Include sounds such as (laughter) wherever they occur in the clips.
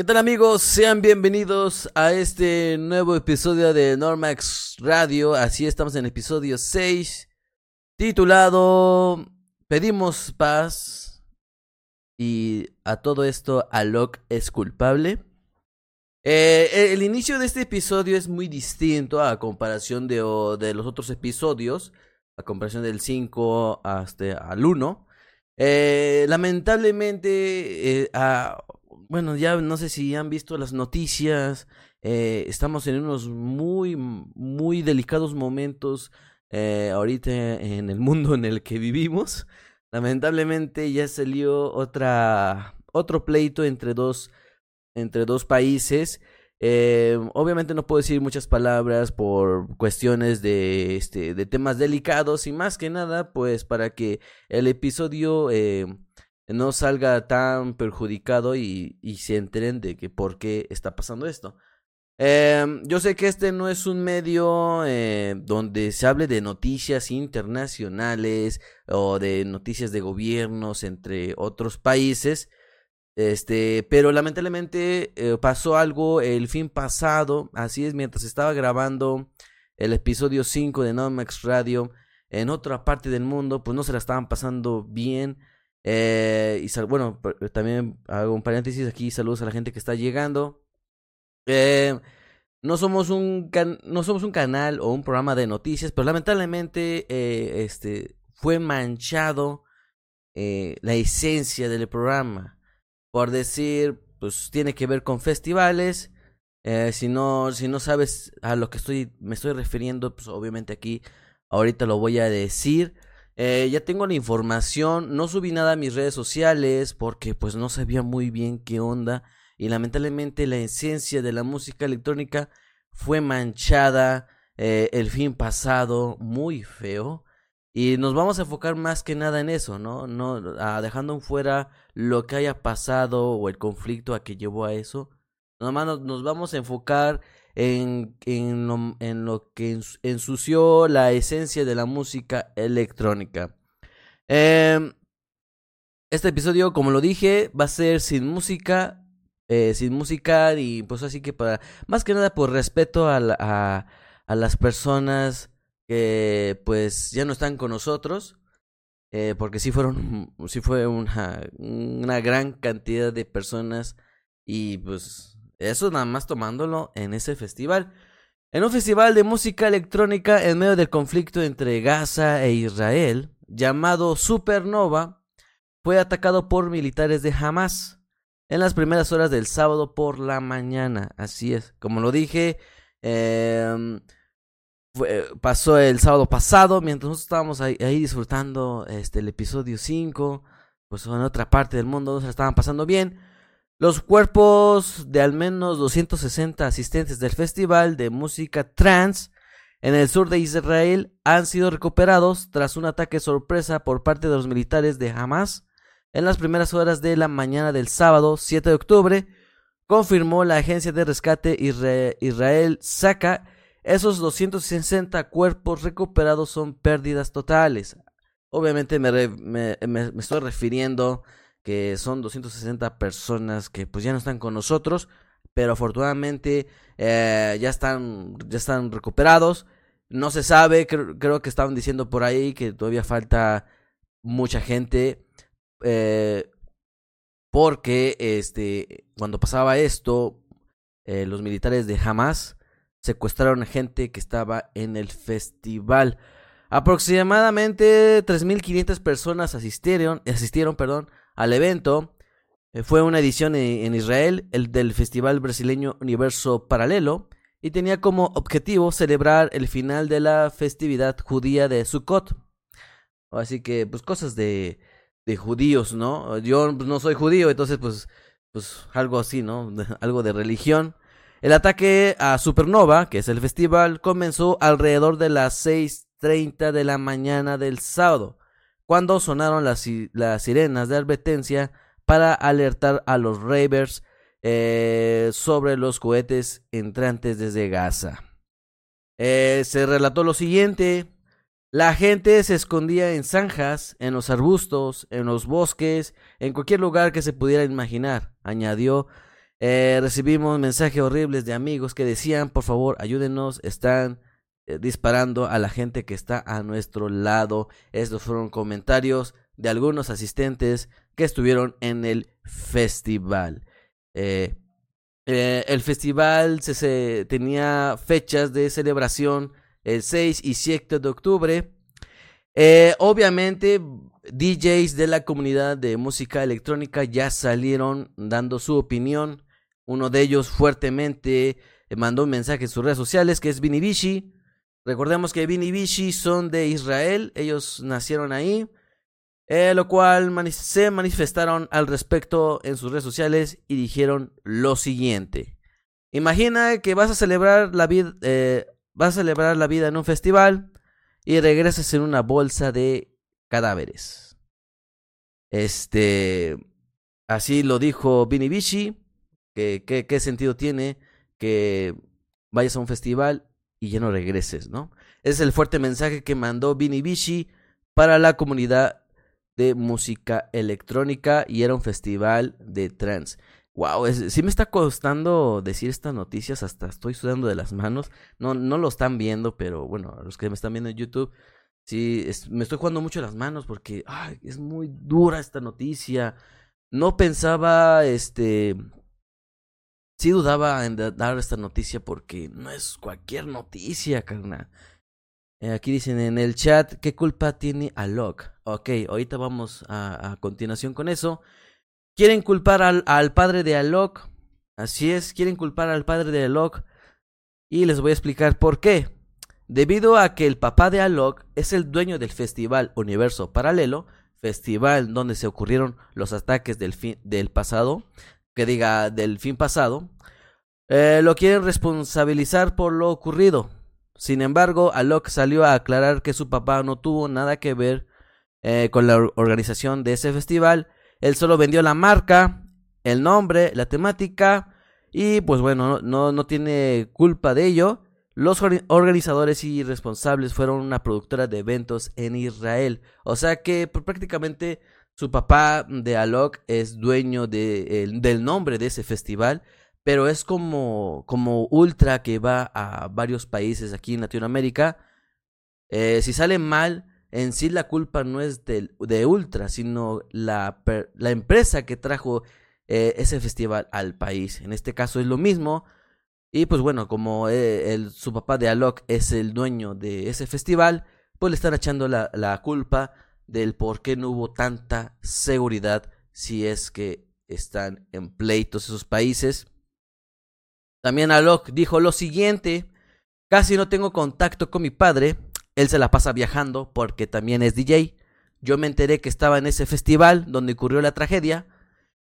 ¿Qué tal amigos? Sean bienvenidos a este nuevo episodio de Normax Radio. Así estamos en episodio 6, titulado Pedimos paz y a todo esto Alok es culpable. Eh, el inicio de este episodio es muy distinto a comparación de, de los otros episodios, a comparación del 5 hasta al 1. Eh, lamentablemente, eh, bueno, ya no sé si han visto las noticias, eh, estamos en unos muy, muy delicados momentos eh, ahorita en el mundo en el que vivimos. Lamentablemente ya salió otra, otro pleito entre dos, entre dos países. Eh, obviamente no puedo decir muchas palabras por cuestiones de, este, de temas delicados y más que nada, pues para que el episodio eh, no salga tan perjudicado y, y se enteren de que por qué está pasando esto. Eh, yo sé que este no es un medio eh, donde se hable de noticias internacionales o de noticias de gobiernos entre otros países. Este, pero lamentablemente eh, pasó algo el fin pasado, así es, mientras estaba grabando el episodio 5 de Nomax Radio en otra parte del mundo, pues no se la estaban pasando bien. Eh, y bueno, también hago un paréntesis aquí, saludos a la gente que está llegando. Eh, no somos un no somos un canal o un programa de noticias, pero lamentablemente eh, este fue manchado eh, la esencia del programa. Por decir, pues tiene que ver con festivales. Eh, si no, si no sabes a lo que estoy, me estoy refiriendo, pues obviamente aquí, ahorita lo voy a decir. Eh, ya tengo la información, no subí nada a mis redes sociales porque pues no sabía muy bien qué onda y lamentablemente la esencia de la música electrónica fue manchada eh, el fin pasado muy feo y nos vamos a enfocar más que nada en eso, ¿no? no dejando fuera lo que haya pasado o el conflicto a que llevó a eso. Nomás nos, nos vamos a enfocar en, en, lo, en lo que ensució la esencia de la música electrónica. Eh, este episodio, como lo dije, va a ser sin música, eh, sin música y pues así que para más que nada por respeto a, la, a, a, las personas que pues ya no están con nosotros eh, porque sí fueron sí fue una, una gran cantidad de personas y pues eso nada más tomándolo en ese festival en un festival de música electrónica en medio del conflicto entre Gaza e Israel llamado Supernova fue atacado por militares de Hamas en las primeras horas del sábado por la mañana. Así es, como lo dije, eh, pasó el sábado pasado, mientras nosotros estábamos ahí, disfrutando este, el episodio 5, pues en otra parte del mundo nos estaban pasando bien. Los cuerpos de al menos 260 asistentes del festival de música trans en el sur de Israel han sido recuperados tras un ataque sorpresa por parte de los militares de Hamas en las primeras horas de la mañana del sábado 7 de octubre, confirmó la agencia de rescate Israel Saca, esos 260 cuerpos recuperados son pérdidas totales. Obviamente me, me, me, me, estoy refiriendo que son 260 personas que pues ya no están con nosotros, pero afortunadamente eh, ya están ya están recuperados. No se sabe, creo, creo que estaban diciendo por ahí que todavía falta mucha gente eh, porque este, cuando pasaba esto, eh, los militares de Hamas secuestraron a gente que estaba en el festival. Aproximadamente 3.500 personas asistieron, asistieron perdón, al evento. Eh, fue una edición en, en Israel, el del festival brasileño Universo Paralelo, y tenía como objetivo celebrar el final de la festividad judía de Sukkot. Así que, pues cosas de, de judíos, ¿no? Yo pues, no soy judío, entonces pues, pues algo así, ¿no? (laughs) algo de religión. El ataque a Supernova, que es el festival, comenzó alrededor de las 6.30 de la mañana del sábado, cuando sonaron las, sirenas de advertencia para alertar a los ravers eh, sobre los cohetes entrantes desde Gaza. Eh, se relató lo siguiente. La gente se escondía en zanjas, en los arbustos, en los bosques, en cualquier lugar que se pudiera imaginar, añadió Eh, recibimos mensajes horribles de amigos que decían, por favor, ayúdenos, están eh, disparando a la gente que está a nuestro lado. Estos fueron comentarios de algunos asistentes que estuvieron en el festival. Eh, el festival se, tenía fechas de celebración el 6 y 7 de octubre. obviamente, DJs de la comunidad de música electrónica ya salieron dando su opinión. Uno de ellos fuertemente eh, mandó un mensaje en sus redes sociales que es Vinivishi. Recordemos que Vinivishi son de Israel, ellos nacieron ahí, eh, lo cual se manifestaron al respecto en sus redes sociales y dijeron lo siguiente. Imagina que vas a celebrar la vida, eh, vas a celebrar la vida en un festival y regresas en una bolsa de cadáveres. Este, así lo dijo Vinivishi. ¿Qué, sentido tiene que vayas a un festival y ya no regreses, ¿no? Ese es el fuerte mensaje que mandó Vini Vici para la comunidad de música electrónica y era un festival de trance. Wow, sí me está costando decir estas noticias, hasta estoy sudando de las manos. No, no lo están viendo, pero bueno, los que me están viendo en YouTube, sí, me estoy jugando mucho las manos porque es muy dura esta noticia. No pensaba, este, sí dudaba en dar esta noticia porque no es cualquier noticia, carnal. Eh, aquí dicen en el chat, ¿qué culpa tiene Alok? Ok, ahorita vamos a, continuación con eso. Quieren culpar al, padre de Alok. Así es, quieren culpar al padre de Alok. Y les voy a explicar por qué. Debido a que el papá de Alok es el dueño del festival Universo Paralelo, festival donde se ocurrieron los ataques del, fin, del pasado, que diga del fin pasado, eh, lo quieren responsabilizar por lo ocurrido. Sin embargo, Alok salió a aclarar que su papá no tuvo nada que ver eh, con la organización de ese festival. Él solo vendió la marca, el nombre, la temática y pues bueno, no, no tiene culpa de ello. Los organizadores y responsables fueron una productora de eventos en Israel. O sea que pues, prácticamente su papá de Alok es dueño de, del nombre de ese festival, pero es como, como Ultra que va a varios países aquí en Latinoamérica. Eh, si sale mal, en sí la culpa no es de, de Ultra, sino la, la, empresa que trajo eh, ese festival al país. En este caso es lo mismo. Y pues bueno, como eh, su papá de Alok es el dueño de ese festival, pues le están echando la, la culpa del por qué no hubo tanta seguridad si es que están en pleitos esos países. También Alok dijo lo siguiente, casi no tengo contacto con mi padre, él se la pasa viajando porque también es DJ. Yo me enteré que estaba en ese festival donde ocurrió la tragedia.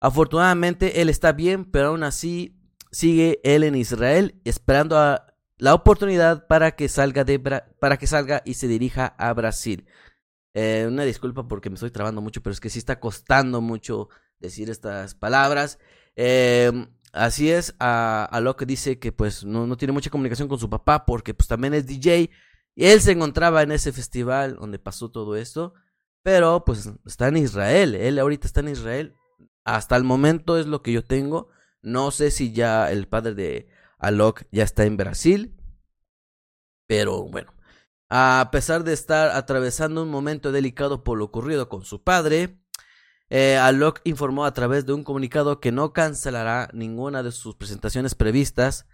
Afortunadamente él está bien, pero aún así sigue él en Israel esperando a la oportunidad para que salga de para que salga y se dirija a Brasil. Eh, una disculpa porque me estoy trabando mucho, pero es que sí está costando mucho decir estas palabras. Eh, así es, a, a que dice que pues no, no, tiene mucha comunicación con su papá porque pues también es DJ. Y él se encontraba en ese festival donde pasó todo esto. Pero pues está en Israel. Él ahorita está en Israel. Hasta el momento es lo que yo tengo. No sé si ya el padre de Alok ya está en Brasil. Pero bueno, a pesar de estar atravesando un momento delicado por lo ocurrido con su padre, eh, Alok informó a través de un comunicado que no cancelará ninguna de sus presentaciones previstas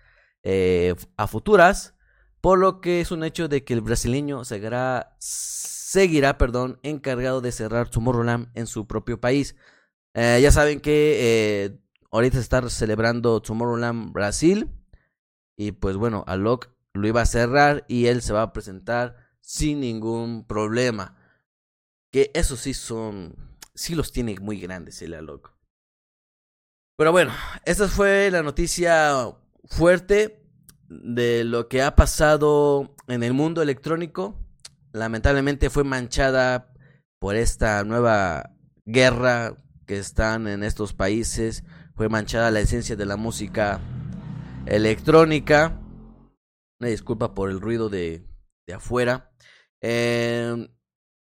eh, a futuras, por lo que es un hecho de que el brasileño seguirá, seguirá perdón, encargado de cerrar Tomorrowland en su propio país. Eh, ya saben que ahorita se está celebrando Tomorrowland Brasil y pues bueno, Alok lo iba a cerrar y él se va a presentar sin ningún problema. Que eso sí son, sí los tiene muy grandes el loco. Pero bueno, esta fue la noticia fuerte de lo que ha pasado en el mundo electrónico. Lamentablemente fue manchada por esta nueva guerra que están en estos países. Fue manchada la esencia de la música electrónica. Una disculpa por el ruido de, de afuera. Em,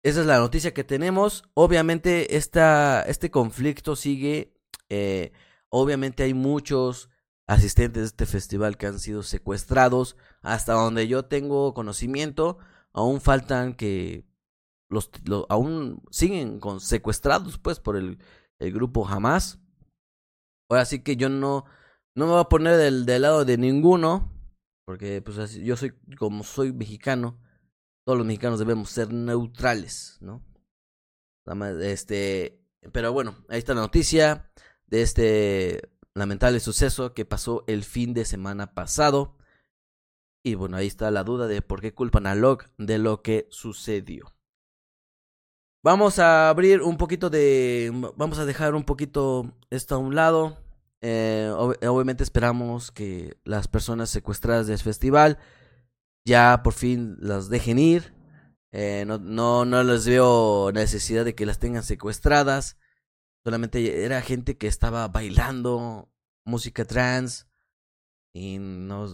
esa es la noticia que tenemos. Obviamente, esta, este conflicto sigue. Eh, obviamente hay muchos asistentes de este festival que han sido secuestrados. Hasta donde yo tengo conocimiento, aún faltan que los, aún siguen con secuestrados pues por el, el grupo Hamas. Ahora sí que yo no, no me voy a poner del, del lado de ninguno, porque pues yo soy, como soy mexicano, todos los mexicanos debemos ser neutrales, ¿no? Este, pero bueno, ahí está la noticia de este lamentable suceso que pasó el fin de semana pasado. Y bueno, ahí está la duda de por qué culpan a Locke de lo que sucedió. Vamos a abrir un poquito de... Vamos a dejar un poquito esto a un lado. Eh, obviamente esperamos que las personas secuestradas del festival ya por fin las dejen ir. Eh, no, no, no les veo necesidad de que las tengan secuestradas. Solamente era gente que estaba bailando música trans. Y no.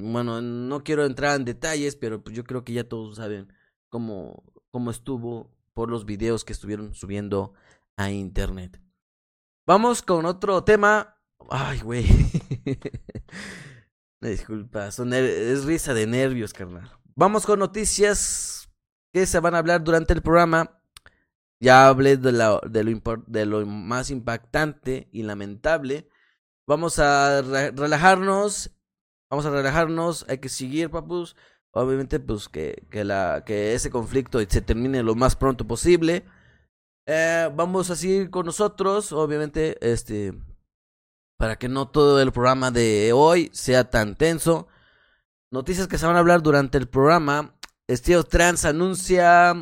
bueno, no quiero entrar en detalles, pero pues yo creo que ya todos saben cómo, cómo estuvo por los videos que estuvieron subiendo a internet. Vamos con otro tema. Ay, güey. (laughs) Disculpa, son es risa de nervios, carnal. Vamos con noticias que se van a hablar durante el programa. Ya hablé de, la, de, lo, de lo más impactante y lamentable. Vamos a relajarnos. Vamos a relajarnos. Hay que seguir, papus. Obviamente, pues que, la, que ese conflicto se termine lo más pronto posible. Eh, vamos a seguir con nosotros. Obviamente, este para que no todo el programa de hoy sea tan tenso. Noticias que se van a hablar durante el programa. Estilo Trans anuncia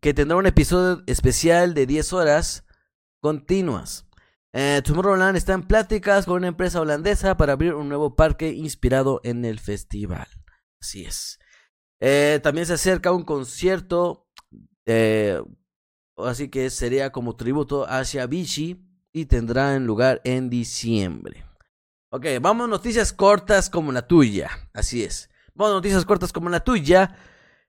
que tendrá un episodio especial de 10 horas continuas. Eh, Tomorrowland está en pláticas con una empresa holandesa para abrir un nuevo parque inspirado en el festival. Así es. Eh, también se acerca un concierto, así que sería como tributo hacia Vichy y tendrá lugar en diciembre. Ok, vamos noticias cortas como la tuya. Así es. Vamos noticias cortas como la tuya.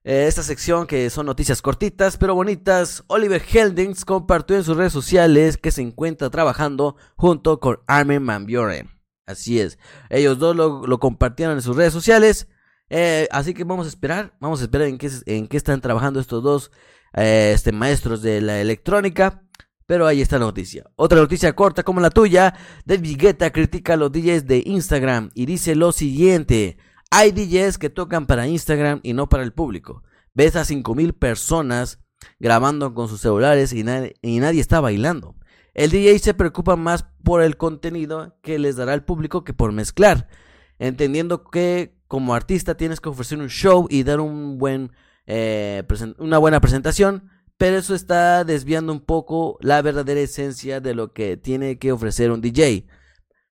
Eh, esta sección que son noticias cortitas pero bonitas. Oliver Heldings compartió en sus redes sociales que se encuentra trabajando junto con Armin Van Buren. Así es. Ellos dos lo, compartieron en sus redes sociales. Eh, así que vamos a esperar. Vamos a esperar en en qué están trabajando estos dos eh, este, maestros de la electrónica. Pero ahí está la noticia. Otra noticia corta como la tuya. David Guetta critica a los DJs de Instagram y dice lo siguiente. Hay DJs que tocan para Instagram y no para el público. Ves a 5.000 personas grabando con sus celulares y, y nadie está bailando. El DJ se preocupa más por el contenido que les dará al público que por mezclar. Entendiendo que como artista tienes que ofrecer un show y dar un buen, eh, una buena presentación pero eso está desviando un poco la verdadera esencia de lo que tiene que ofrecer un DJ.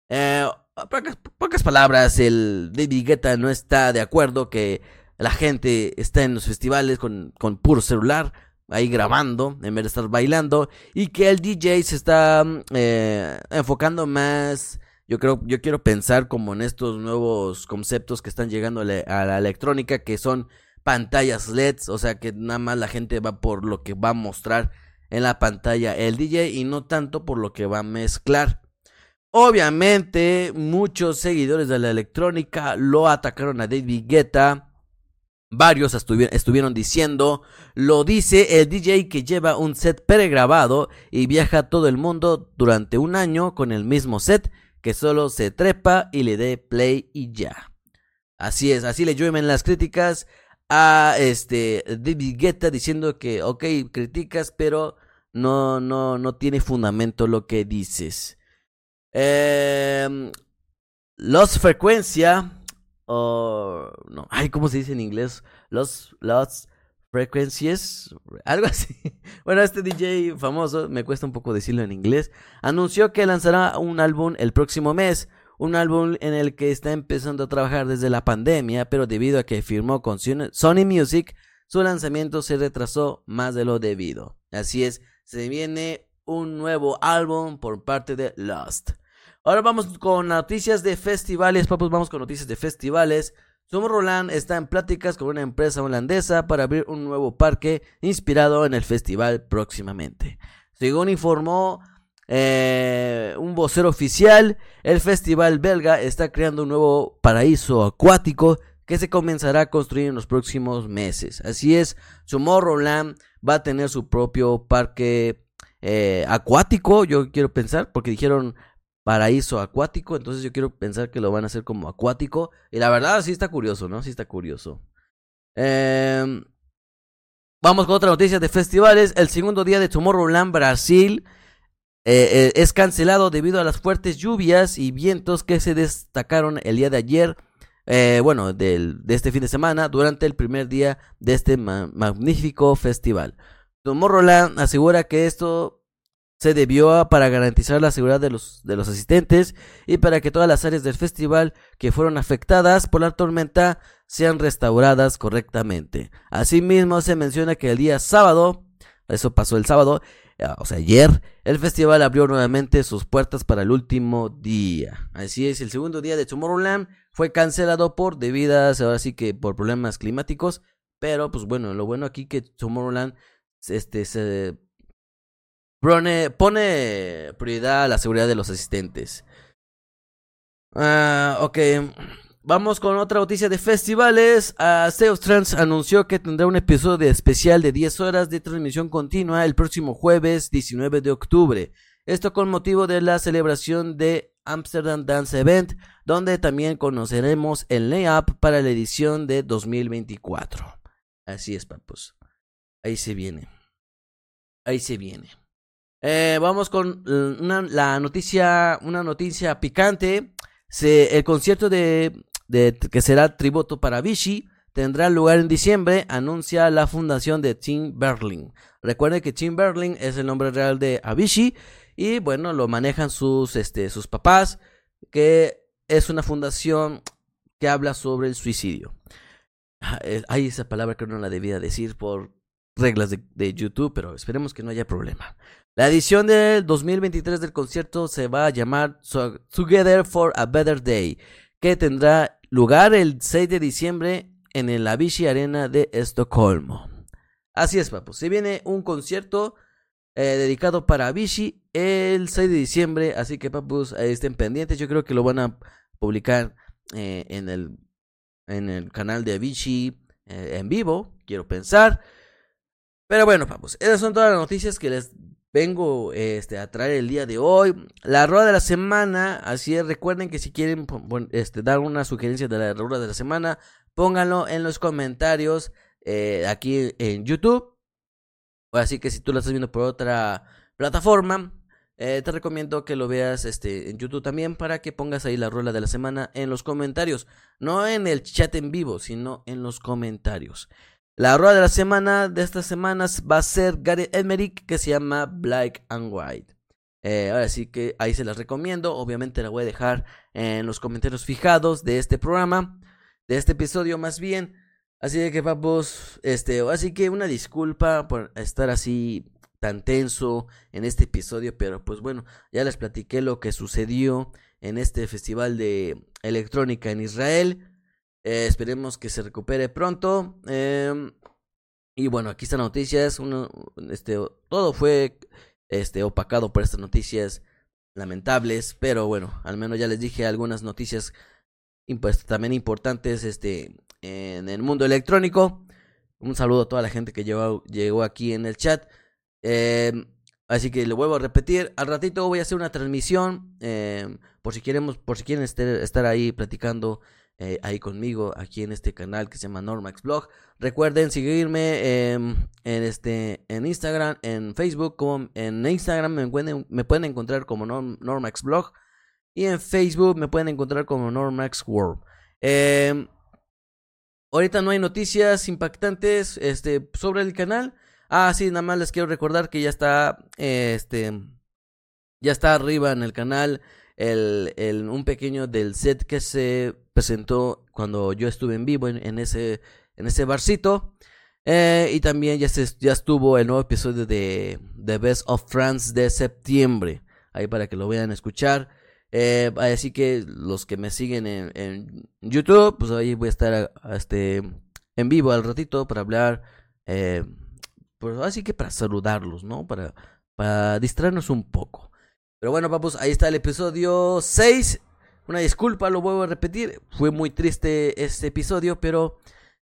Eh, pocas, palabras, el David Guetta no está de acuerdo que la gente está en los festivales con, con puro celular, ahí grabando, en vez de estar bailando, y que el DJ se está eh, enfocando más... Yo creo, yo quiero pensar como en estos nuevos conceptos que están llegando a la electrónica, que son pantallas LEDs, o sea que nada más la gente va por lo que va a mostrar en la pantalla el DJ y no tanto por lo que va a mezclar. Obviamente, muchos seguidores de la electrónica lo atacaron a David Guetta. Varios estuvieron diciendo, lo dice el DJ que lleva un set pregrabado y viaja a todo el mundo durante un año con el mismo set que solo se trepa y le dé play y ya. Así es, así le llueven las críticas a este David Guetta diciendo que, ok, criticas, pero no, no, no tiene fundamento lo que dices. Eh, los frecuencia, o no, ay, ¿cómo se dice en inglés? Los, los frecuencias, algo así. (laughs) Bueno, este DJ famoso, me cuesta un poco decirlo en inglés, anunció que lanzará un álbum el próximo mes un álbum en el que está empezando a trabajar desde la pandemia, pero debido a que firmó con Sony Music, su lanzamiento se retrasó más de lo debido. Así es, se viene un nuevo álbum por parte de Lost. Ahora vamos con noticias de festivales, papus, vamos con noticias de festivales. Roland está en pláticas con una empresa holandesa para abrir un nuevo parque inspirado en el festival próximamente. Según informó eh, un vocero oficial, el festival belga está creando un nuevo paraíso acuático que se comenzará a construir en los próximos meses. Así es, Tomorrowland va a tener su propio parque eh, acuático, yo quiero pensar, porque dijeron paraíso acuático, entonces yo quiero pensar que lo van a hacer como acuático. Y la verdad sí está curioso, ¿no? Sí está curioso. Em, vamos con otra noticia de festivales. El segundo día de Tomorrowland Brasil eh, eh, es cancelado debido a las fuertes lluvias y vientos que se destacaron el día de ayer. Eh, bueno, de este fin de semana, durante el primer día de este magnífico festival. Tomorrowland asegura que esto se debió para garantizar la seguridad de los, de los asistentes y para que todas las áreas del festival que fueron afectadas por la tormenta sean restauradas correctamente. Asimismo, se menciona que el día sábado, eso pasó el sábado, o sea, ayer, el festival abrió nuevamente sus puertas para el último día. Así es, el segundo día de Tomorrowland fue cancelado por debidas, ahora sí que por problemas climáticos, pero pues bueno, lo bueno aquí que Tomorrowland este pone, prioridad a la seguridad de los asistentes. Ah, ok. Vamos con otra noticia de festivales. Uh, Trans anunció que tendrá un episodio especial de 10 horas de transmisión continua el próximo jueves 19 de octubre. Esto con motivo de la celebración de Amsterdam Dance Event, donde también conoceremos el layup para la edición de 2024. Así es, papus. Ahí se viene. Ahí se viene. Eh, vamos con la noticia, una noticia picante. El concierto de que será tributo para Vichy, tendrá lugar en diciembre, anuncia la fundación de Tim Berling. Recuerden que Tim Berling es el nombre real de Avicii y bueno, lo manejan sus, este, sus papás, que es una fundación que habla sobre el suicidio. Ah, hay esa palabra que no la debía decir por reglas de, de, YouTube, pero esperemos que no haya problema. La edición del 2023 del concierto se va a llamar Together for a Better Day que tendrá lugar el 6 de diciembre en el Avicii Arena de Estocolmo. Así es, papus. Se viene un concierto eh, dedicado para Avicii el 6 de diciembre, así que papus, estén pendientes. Yo creo que lo van a publicar eh, en, el, en el canal de Avicii eh, en vivo, quiero pensar. Pero bueno, papus, esas son todas las noticias que les vengo este, a traer el día de hoy. La rueda de la semana, así es, recuerden que si quieren este, dar una sugerencia de la rueda de la semana, pónganlo en los comentarios eh, aquí en YouTube. Así que si tú lo estás viendo por otra plataforma, eh, te recomiendo que lo veas este, en YouTube también para que pongas ahí la rueda de la semana en los comentarios. No en el chat en vivo, sino en los comentarios. La rueda de la semana de estas semanas va a ser Gary Emmerich que se llama Black and White. Eh, ahora sí que ahí se las recomiendo. Obviamente la voy a dejar en los comentarios fijados de este programa, de este episodio más bien. Así que vamos, este, así que una disculpa por estar así tan tenso en este episodio, pero pues bueno, ya les platiqué lo que sucedió en este festival de electrónica en Israel. Eh, esperemos que se recupere pronto. Em, y bueno, aquí están noticias. Este, todo fue este, opacado por estas noticias lamentables. Pero bueno, al menos ya les dije algunas noticias también importantes este, en el mundo electrónico. Un saludo a toda la gente que llegó, llegó aquí en el chat. Em, así que le vuelvo a repetir. Al ratito voy a hacer una transmisión. Em, por si queremos, por si quieren estar ahí platicando eh, ahí conmigo aquí en este canal que se llama Normax Blog. Recuerden seguirme en este en Instagram, en Facebook, como en Instagram me pueden, me pueden encontrar como Normax Blog y en Facebook me pueden encontrar como Normax World. Em, ahorita no hay noticias impactantes este sobre el canal. Ah, sí, nada más les quiero recordar que ya está este ya está arriba en el canal el, el, un pequeño del set que se presentó cuando yo estuve en vivo en, ese, en ese barcito. Eh, y también ya, se, ya estuvo el nuevo episodio de The Best of France de septiembre. Ahí para que lo vayan a escuchar. Eh, así que los que me siguen en, en, YouTube, pues ahí voy a estar este, en vivo al ratito para hablar. Eh, pues así que para saludarlos, ¿no? Para, para distraernos un poco. Pero bueno, papus, ahí está el episodio 6. Una disculpa, lo vuelvo a repetir. Fue muy triste este episodio, pero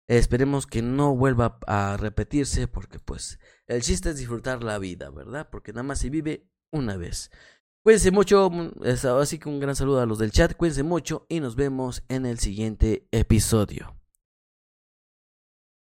esperemos que no vuelva a repetirse porque pues el chiste es disfrutar la vida, ¿verdad? Porque nada más se vive una vez. Cuídense mucho, así que un gran saludo a los del chat, cuídense mucho y nos vemos en el siguiente episodio.